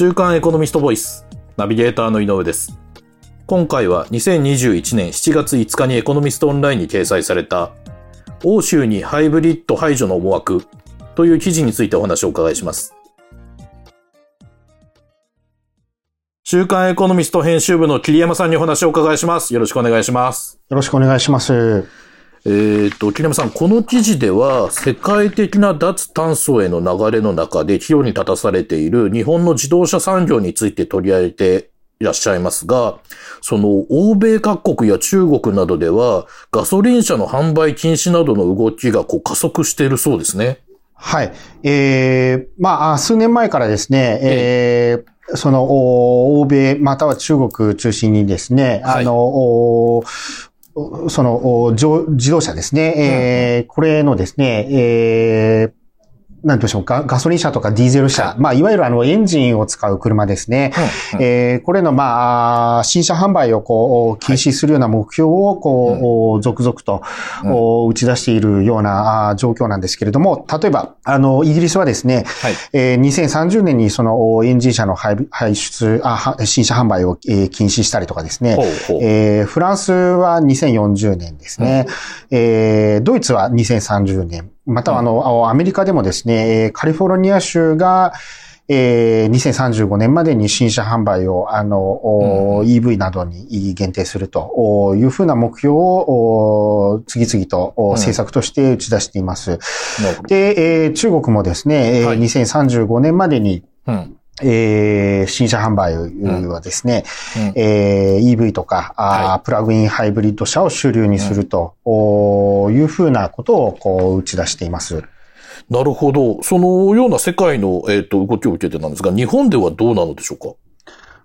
週刊エコノミストボイス、ナビゲーターの井上です。今回は2021年7月5日にエコノミストオンラインに掲載された、欧州にハイブリッド排除の思惑という記事についてお話をお伺いします。週刊エコノミスト編集部の桐山さんにお話をお伺いします。よろしくお願いします。よろしくお願いします。えっ、と、桐山さん、この記事では、世界的な脱炭素への流れの中で、岐路に立たされている日本の自動車産業について取り上げていらっしゃいますが、その、欧米各国や中国などでは、ガソリン車の販売禁止などの動きがこう加速しているそうですね。はい。えー、まあ、数年前からですね、えー、その、欧米、または中国中心にですね、はいあの、その、自自動車ですね、えーこれのですね、えーなんでしょうか、ガソリン車とかディーゼル車、まあ、いわゆるあの、エンジンを使う車ですね。うんえーこれの、まあ、新車販売をこう、禁止するような目標を、こう、続々と、うんお打ち出しているような状況なんですけれども、例えば、あの、イギリスはですね、はい。えー2030年にそのおエンジン車の排排出、あは新車販売を、えー禁止したりとかですね、ほうほう。えーフランスは2040年ですね。えードイツは2030年。またはあの、あアメリカでもですね、えーカリフォルニア州が、えー2035年までに新車販売を、あの、お EV などに限定するとおいうふうな目標をお次々と政策として打ち出しています。なるほど。で、えー中国もですね、えーはい2035年までに、うん。えー新車販売はですね、うんえー EV とか、はプラグインハイブリッド車を主流にすると、おいうふうなことをこう打ち出しています。なるほど。そのような世界の、えっ、と、動きを受けてなんですが、日本ではどうなのでしょうか？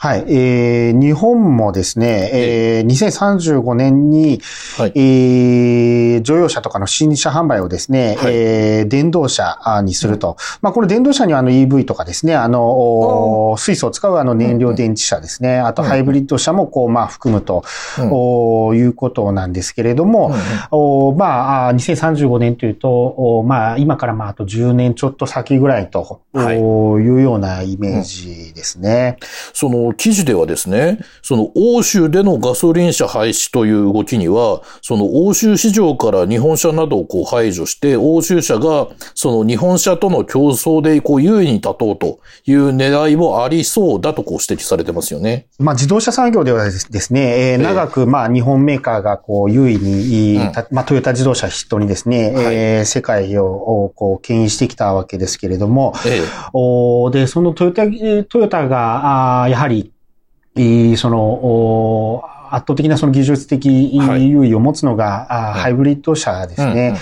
はい。えー日本もですね、えー2035年に、はい。えー乗用車とかの新車販売をですね、はい。えー電動車あにすると。まあ、これ電動車にはあの EV とかですね、あの、お水素を使うあの燃料電池車ですね、あとうん。ハイブリッド車もこう、まあ、含むと、うん。おいうことなんですけれども、おまあ、あ2035年というと、おまあ、今からまあ、あと10年ちょっと先ぐらいと、はい。おいうようなイメージですね。その記事ではですね、その欧州でのガソリン車廃止という動きには、その欧州市場から日本車などをこう排除して、欧州車がその日本車との競争でこう優位に立とうという狙いもありそうだとこう指摘されてますよね。まあ、自動車産業ではですね、えー長く、まあ、日本メーカーが、こう、優位に、うんたまあ、トヨタ自動車筆頭にですね、はいえー世界を、おこう、牽引してきたわけですけれども、ええ。おで、そのトヨタ、えートヨタが、あーやはり、えーその、お圧倒的なその技術的はい。優位を持つのが、あーうん。ハイブリッド車ですうんね。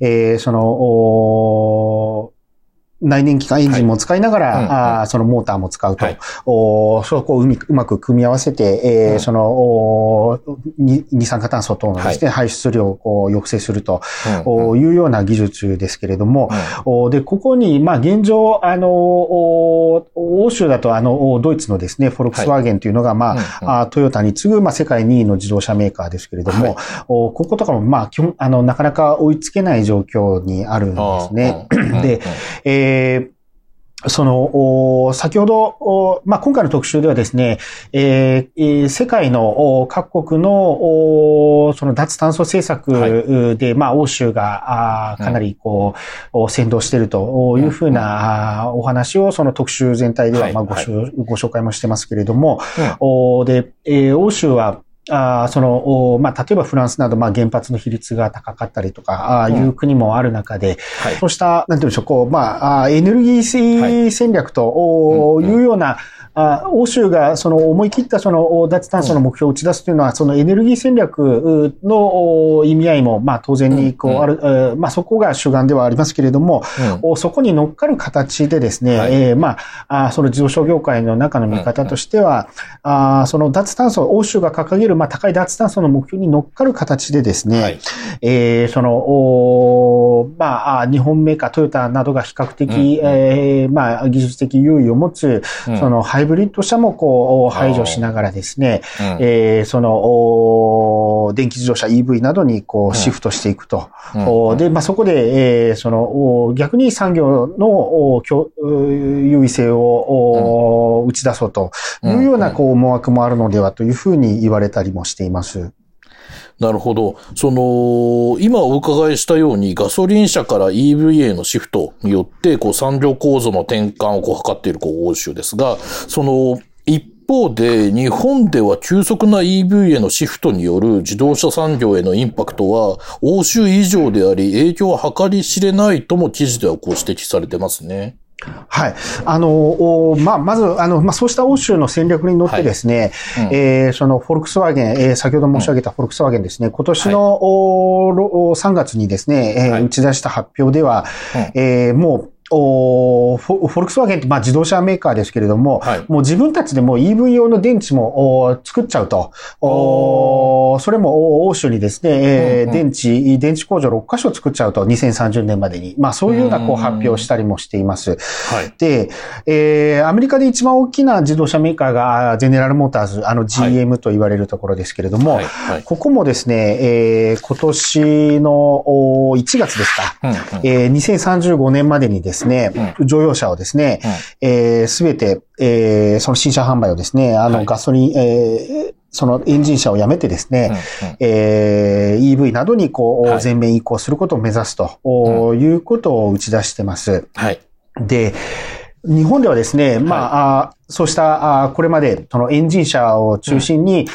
えーその、お内燃機関エンジンも使いながら、はい。うんうん。あーそのモーターも使うと。はい。おそこをうみうまく組み合わせて、えーうんその、おに二酸化炭素等のですね、排出量を抑制するとうんうん。おいうような技術ですけれども、うん。おで、ここに、まあ、現状、あの、お欧州だと、あの、おドイツのですね、フォルクスワーゲンというのが、まあ、うんうん。あトヨタに次ぐ、まあ、世界2位の自動車メーカーですけれども、はい。おこことかも、まあ、基本、あの、なかなか追いつけない状況にあるんですね。あー。うん。うん。で、えーその、お先ほど、おまあ、今回の特集ではですね、えーえー世界のお各国のおその脱炭素政策で、まあ、欧州がかなりこう、お先導しているというふうなお話をその特集全体でははい。まあごはい。紹ご紹介もしてますけれども、うん。おで、えー欧州は、あーその、おまあ、例えばフランスなど、まあ、原発の比率が高かったりとか、あいう国もある中で、はい。そうした、なんていうんでしょう、こう、まあ、エネルギー戦略とい。うような、あ欧州がその思い切ったそのお脱炭素の目標を打ち出すというのは、そのエネルギー戦略のお意味合いも、まあ当然にこううんうん。ある、えーまあそこが主眼ではありますけれども、うん。おそこに乗っかる形でですね、はい。えーまあ、その自動車業界の中の見方としては、あーその脱炭素、欧州が掲げる、まあ、高い脱炭素の目標に乗っかる形でですね、はい。えーその、まあ、あ日本メーカー、トヨタなどが比較的、うんうんえーまあ、技術的優位を持つ、うんそのハイブリッド車もこう、排除しながらですね、うん。えーその、電気自動車 EV などにこうシフトしていくと。うんで、まあ、そこで、えーその、逆に産業の、優位性を、打ち出そうというような、こう、思惑もあるのではというふうに言われたりもしています。なるほど。その、今お伺いしたようにガソリン車から EV へのシフトによって、こう産業構造の転換をこう図っているこう欧州ですが、その、一方で日本では急速な EV へのシフトによる自動車産業へのインパクトは欧州以上であり影響は計り知れないとも記事ではこう指摘されてますね。はい。あの、おまあ、まず、あの、まあ、そうした欧州の戦略に乗ってですね、うん。えーその、フォルクスワーゲン、えー先ほど申し上げたフォルクスワーゲンですね、今年の、おろお3月にですね、えーはい。打ち出した発表では、えーもう、おフォルクスワーゲンって、まあ、自動車メーカーですけれども、はいもう自分たちでもう EV 用の電池もお作っちゃうと。おそれもお欧州にですね、えーうんうん電池、電池工場6カ所作っちゃうと、2030年までに。まあそういうようなこう発表をしたりもしています。はい。で、えーアメリカで一番大きな自動車メーカーが、ゼネラルモーターズ、あの GM と言われるところですけれども、はい。はい。ここもですね、えー今年のお1月ですか、うんうんえー2035年までにですね、乗用車をですね、すべ、て、えーその新車販売をですね、あの、はい。ガソリン、えーそのエンジン車をやめてですね、うんうん。えー EV などにこう、はい。全面移行することを目指すと、おいうことを打ち出してます。はい。で、日本ではですね、まあ、あそうした、あこれまで、そのエンジン車を中心に、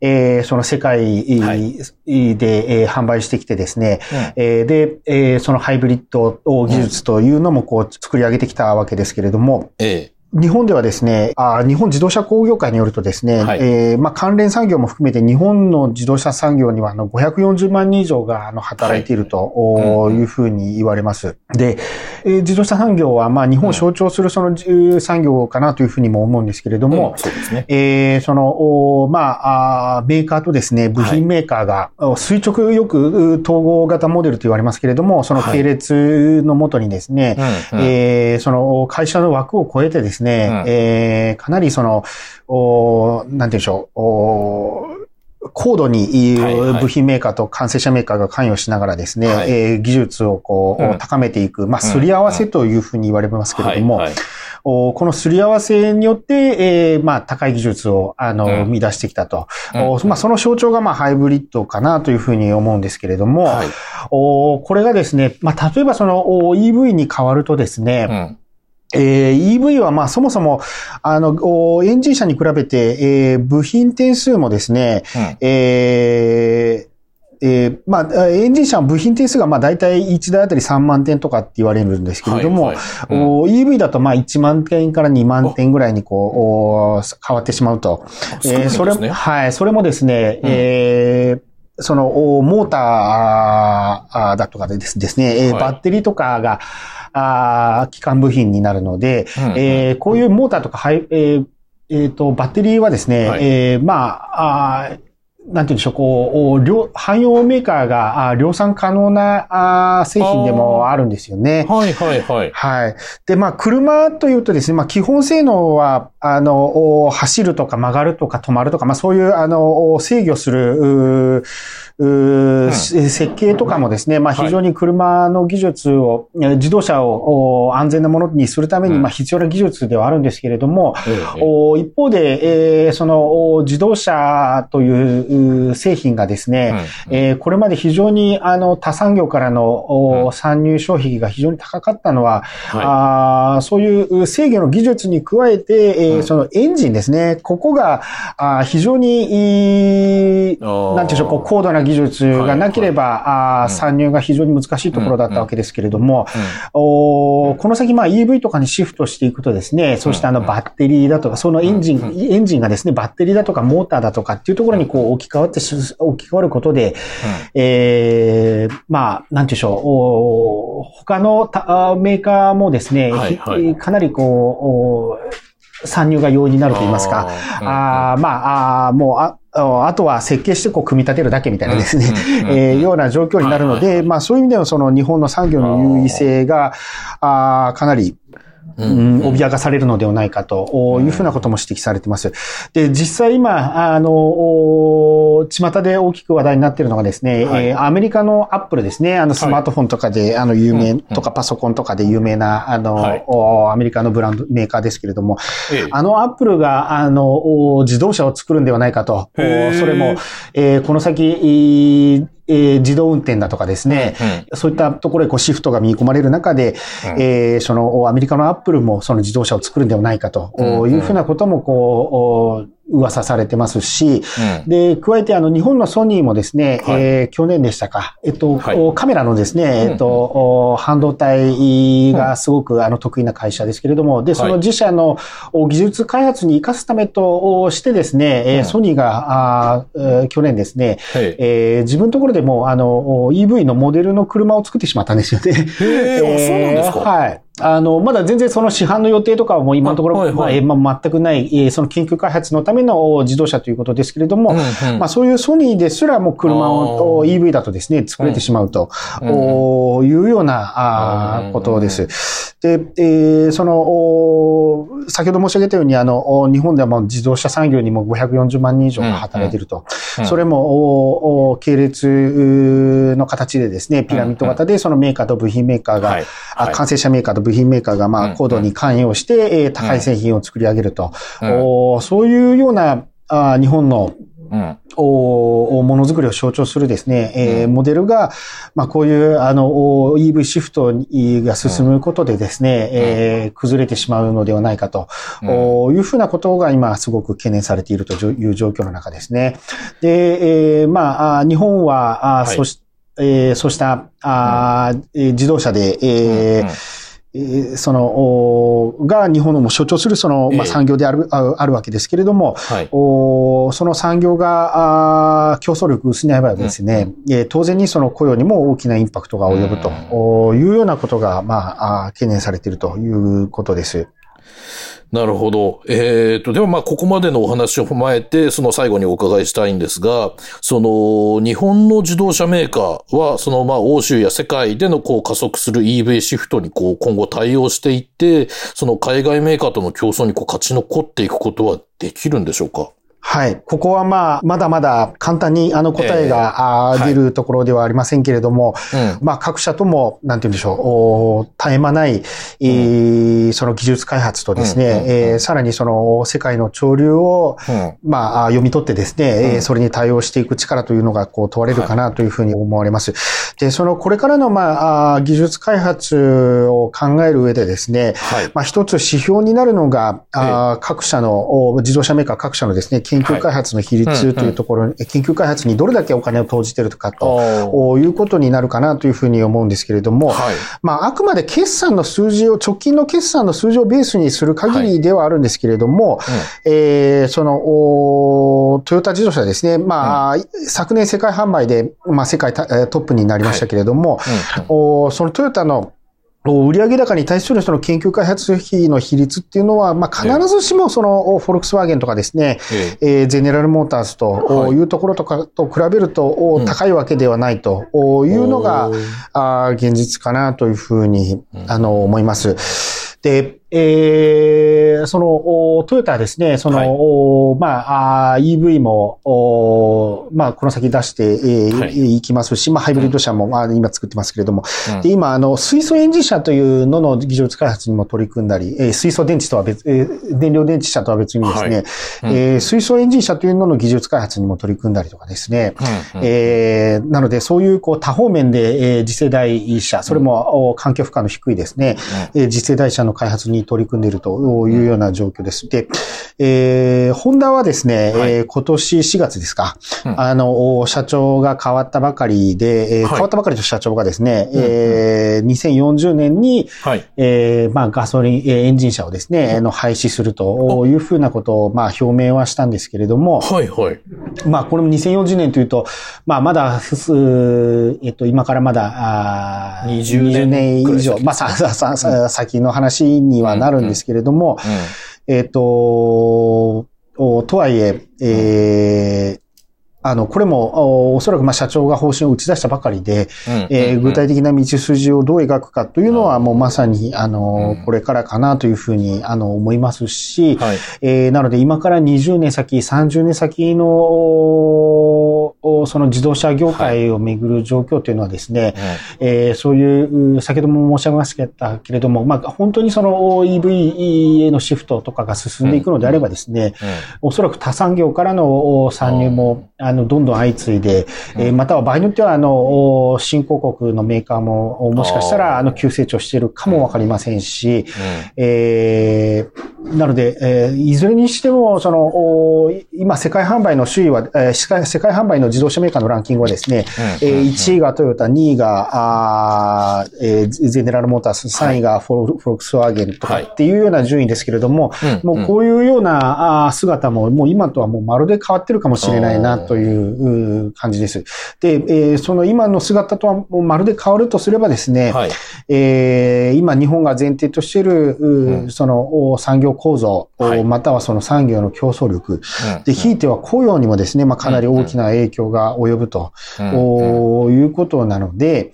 えーその世界はい。で、えー販売してきてですね、うん。えーで、えーそのハイブリッド技術というのもこう作り上げてきたわけですけれども、ええ。日本ではですね、あ日本自動車工業会によるとですね、はい。えーまあ、関連産業も含めて日本の自動車産業にはあの540万人以上があの働いているとい。うふうに言われます。で、えー自動車産業はまあ日本を象徴するその、えー産業かなというふうにも思うんですけれども、うんそうですね。えーその、おまああー、メーカーとですね、部品メーカーが、お垂直よくう統合型モデルと言われますけれども、その系列のもとにですね、うんうん。えーその会社の枠を超えてですね、うん。えーかなりその、おなんて言うんでしょう、お高度に部品メーカーと完成車メーカーが関与しながらですね、はい。えー技術をこう、うん。高めていく、まあ、すり合わせというふうに言われますけれども、このすり合わせによって、えーまあ、高い技術を、あの、うん。生み出してきたと。うん。おまあ、その象徴が、まあ、ハイブリッドかなというふうに思うんですけれども、はい。おこれがですね、まあ、例えばそのお EV に変わるとですね、うんえー EV はまあそもそも、あの、おエンジン車に比べて、えー部品点数もですね、うん。えーえーまあ、エンジン車の部品点数がまあ大体1台あたり3万点とかって言われるんですけれども、はいはい。うん。お EV だとまあ1万点から2万点ぐらいにこう、お変わってしまうと。そうえーそれねはい、それもですね、うん。えーその、おモーターだとかでですね、えーはい。バッテリーとかが、あー基幹部品になるので、うん。えーこういうモーターとか、はい、えーえーと、バッテリーはですね、はい。えーまあ、あーなんて言うんでしょう、こう、お量汎用メーカーが量産可能なあー製品でもあるんですよね。はいはいはい。はい。で、まあ、車というとですね、まあ、基本性能は、あの、お走るとか曲がるとか止まるとか、まあ、そういう、あの、お制御する、うーうーんし設計とかもですね、まあ、はい非常に車の技術を、えー自動車をお安全なものにするために、うんまあ、必要な技術ではあるんですけれども、ええお一方で、えーその、お自動車というう製品がですね、うんえーこれまで非常にあの他産業からのおうん。参入障壁が非常に高かったのは、はあーそういう制御の技術に加えて、えーうん。そのエンジンですね、ここがあー非常にいい、い。ななんていうんでしょう、こう高度な技術がなければ、あーうん。参入が非常に難しいところだったわけですけれども、おこの先、まあ EV とかにシフトしていくとですね、そうしたあのうんバッテリーだとか、そのエンジン、うんエンジンがですね、バッテリーだとかモーターだとかっていうところにこう置き換わってし、置き換わることで、えー、まあ、なんていうんでしょう、お他のたメーカーもですね、はいはいかなりこう、お参入が容易になると言いますか、あ、まあ、あもう、ああとは設計してこう組み立てるだけみたいなですね、えー、ような状況になるので、まあそういう意味ではその日本の産業の優位性が、あかなり、脅かされるのではないかというふうなことも指摘されてます。で、実際今、あの、巷で大きく話題になっているのがですね、はい、えー、アメリカのアップルですね、あのスマートフォンとかで、はい、あの有名とかパソコンとかで有名な、あの、はい、アメリカのブランドメーカーですけれども、ええ、あのアップルが、あの、自動車を作るん。ではないかと、それも、えー、この先、えー、自動運転だとかですね、うん、そういったところへこうシフトが見込まれる中で、うん、えー、そのアメリカのアップルもその自動車を作るんではないかというふうなこともこう、噂されてますし、うん、で、加えてあの日本のソニーもですね、はい、えー、去年でしたか、えっと、はい、カメラのですね、えっと、半導体がすごくあの得意な会社ですけれども、で、その自社の技術開発に生かすためとしてですね、うん、ソニーが、あ去年ですね、はい、えー、自分のところでもあの EV のモデルの車を作ってしまったんですよね。へ え、そうなんですか。はい。あの、まだ全然その市販の予定とかはもう今のところ、はいはい、まあ、まあ、全くない、えー、その研究開発のための自動車ということですけれども、うんうん、まあそういうソニーですらも車を EV だとですね、作れてしまうと、うん、いうようなあことです。で、えー、その、先ほど申し上げたように、あの、日本ではもう自動車産業にも540万人以上が働いていると。うん。うん、それも、系列の形でですね、ピラミッド型でそのメーカーと部品メーカーが、はい。はい、完成車メーカーと部品メーカーが、まあ、高度に関与して、え高い製品を作り上げると。おそういうような、あ日本の、うん、おものづくりを象徴するですね、えー、モデルが、まあ、こういう、あの、EV シフトが進むことでですね、うん、えー、崩れてしまうのではないかと、うん、いうふうなことが今すごく懸念されているという状況の中ですね。で、えー、まあ、日本は、あ、はい、そし、えー、そうした、あ、うん、自動車で、えー、うんその、が日本のも象徴するその、まあ、産業である、あるわけですけれども、はい、おその産業が、あ競争力薄いばですね、うん、当然にその雇用にも大きなインパクトが及ぶというようなことが、まあ、懸念されているということです。なるほど。えっ、ー、と、ではまあ、ここまでのお話を踏まえて、その最後にお伺いしたいんですが、その、日本の自動車メーカーは、そのまあ、欧州や世界でのこう加速する EV シフトにこう、今後対応していって、その海外メーカーとの競争にこう、勝ち残っていくことはできるんでしょうか？はい。ここはまあ、まだまだ簡単にあの答えが、出るところではありませんけれども、はいまあ各社とも、なんて言うんでしょう、絶え間ない、えー、その技術開発とですね、うんえー、さらにその世界の潮流を、うん、まあ読み取ってですね、うん、それに対応していく力というのがこう問われるかなというふうに思われます。はい、で、そのこれからのまあ、技術開発を考える上でですね、はい、まあ一つ指標になるのが、あ各社の、自動車メーカー各社のですね、研究開発の比率というところに、研究開発にどれだけお金を投じているかということになるかなというふうに思うんですけれども、はい、まあ、あくまで決算の数字を、直近の決算の数字をベースにする限りではあるんですけれども、はいうん、えー、その、トヨタ自動車ですね、まあ、うん、昨年世界販売で、まあ、世界トップになりましたけれども、はい。うん、そのトヨタの売上高に対するその研究開発費の比率っていうのは、まあ、必ずしもその、フォルクスワーゲンとかですね、ええ。ゼネラルモーターズとい。うところとかと比べると高いわけではないというのが、あ現実かなというふうに、あの、思います。で、えー、その、トヨタはですね、その、はい、まあ、EV も、まあ、この先出して、えーはい、いきますし、まあ、ハイブリッド車も、まあ、今作ってますけれども、うん、で、今、あの、水素エンジン車というのの技術開発にも取り組んだり、えー、水素電池とは別、えー、燃料電池車とは別にですね、はい。うん、えー、水素エンジン車というのの技術開発にも取り組んだりとかですね、うんうん、えー、なので、そういう、こう、多方面で、えー、次世代車、それも、環境負荷の低いですね、うん、えー、次世代車の開発に取り組んでいるというような状況です。で、えー、ホンダはですね、はい、えー、今年4月ですか、うん、あの、社長が変わったばかりで、えー、変わったばかりと社長がですね、うん、えー、2040年に、はい、えー、まあ、ガソリン、エンジン車をですね、の廃止するというふうなことを、まあ、表明はしたんですけれども、はいはい。まあ、これも2040年というと、まあ、まだ、えっと、今からまだ、あ20年以上、まあ、さ、さ、さ、先の話にはなるんですけれども、うんえっ、と、とはいえ、えーあの、これも、おそらくまあ社長が方針を打ち出したばかりで、え具体的な道筋をどう描くかというのは、もうまさに、あの、これからかなというふうに、あの、思いますし、はい、えー、なので今から20年先、30年先の、その自動車業界をめぐる状況というのはですね、はい、えー、そういう、先ほども申し上げましたけれども、まあ、本当にその EV へのシフトとかが進んでいくのであればですね、うん。うん、おそらく他産業からの参入も、あの、どんどん相次いで、えー、または場合によっては、あの、新興国のメーカーも、もしかしたら、あの、急成長しているかもわかりませんし、えー、なので、えー、いずれにしても、その、今、世界販売の首位は、えー、世界世界販売の自動車メーカーのランキングはですね、えー、1位がトヨタ、2位が、あえー、ゼネラルモータース、3位がフォル,、フォルクスワーゲンとかっていうような順位ですけれども、もうこういうような姿も、もう今とはもうまるで変わってるかもしれないなという感じです。で、えー、その今の姿とはもうまるで変わるとすればですね、はい、えー、今日本が前提としている、うん、その産業構造、はい、またはその産業の競争力、うん、で、ひいては雇用にもですね、まあ、かなり大きな影響が及ぶと、うん、いうことなので、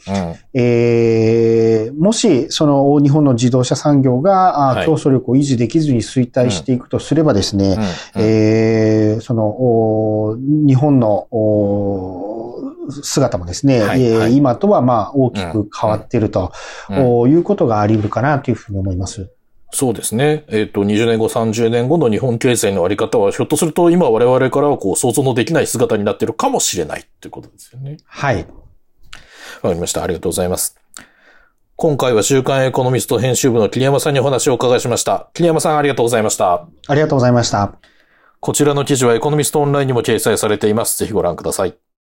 えー、もし、その日本の自動車産業が、競争力を維持できずに衰退していくとすればですね、えー、その、日本の姿もですね、はいはい、今とはまあ大きく変わっていると、いうことがあり得るかなというふうに思います。そうですね。えっ、ー、と、20年後、30年後の日本経済のあり方は、ひょっとすると今我々からはこう想像のできない姿になっているかもしれないっていうことですよね。はい。わかりました。ありがとうございます。今回は週刊エコノミスト編集部の桐山さんにお話をお伺いしました。桐山さんありがとうございました。ありがとうございました。こちらの記事はエコノミストオンラインにも掲載されています。ぜひご覧ください。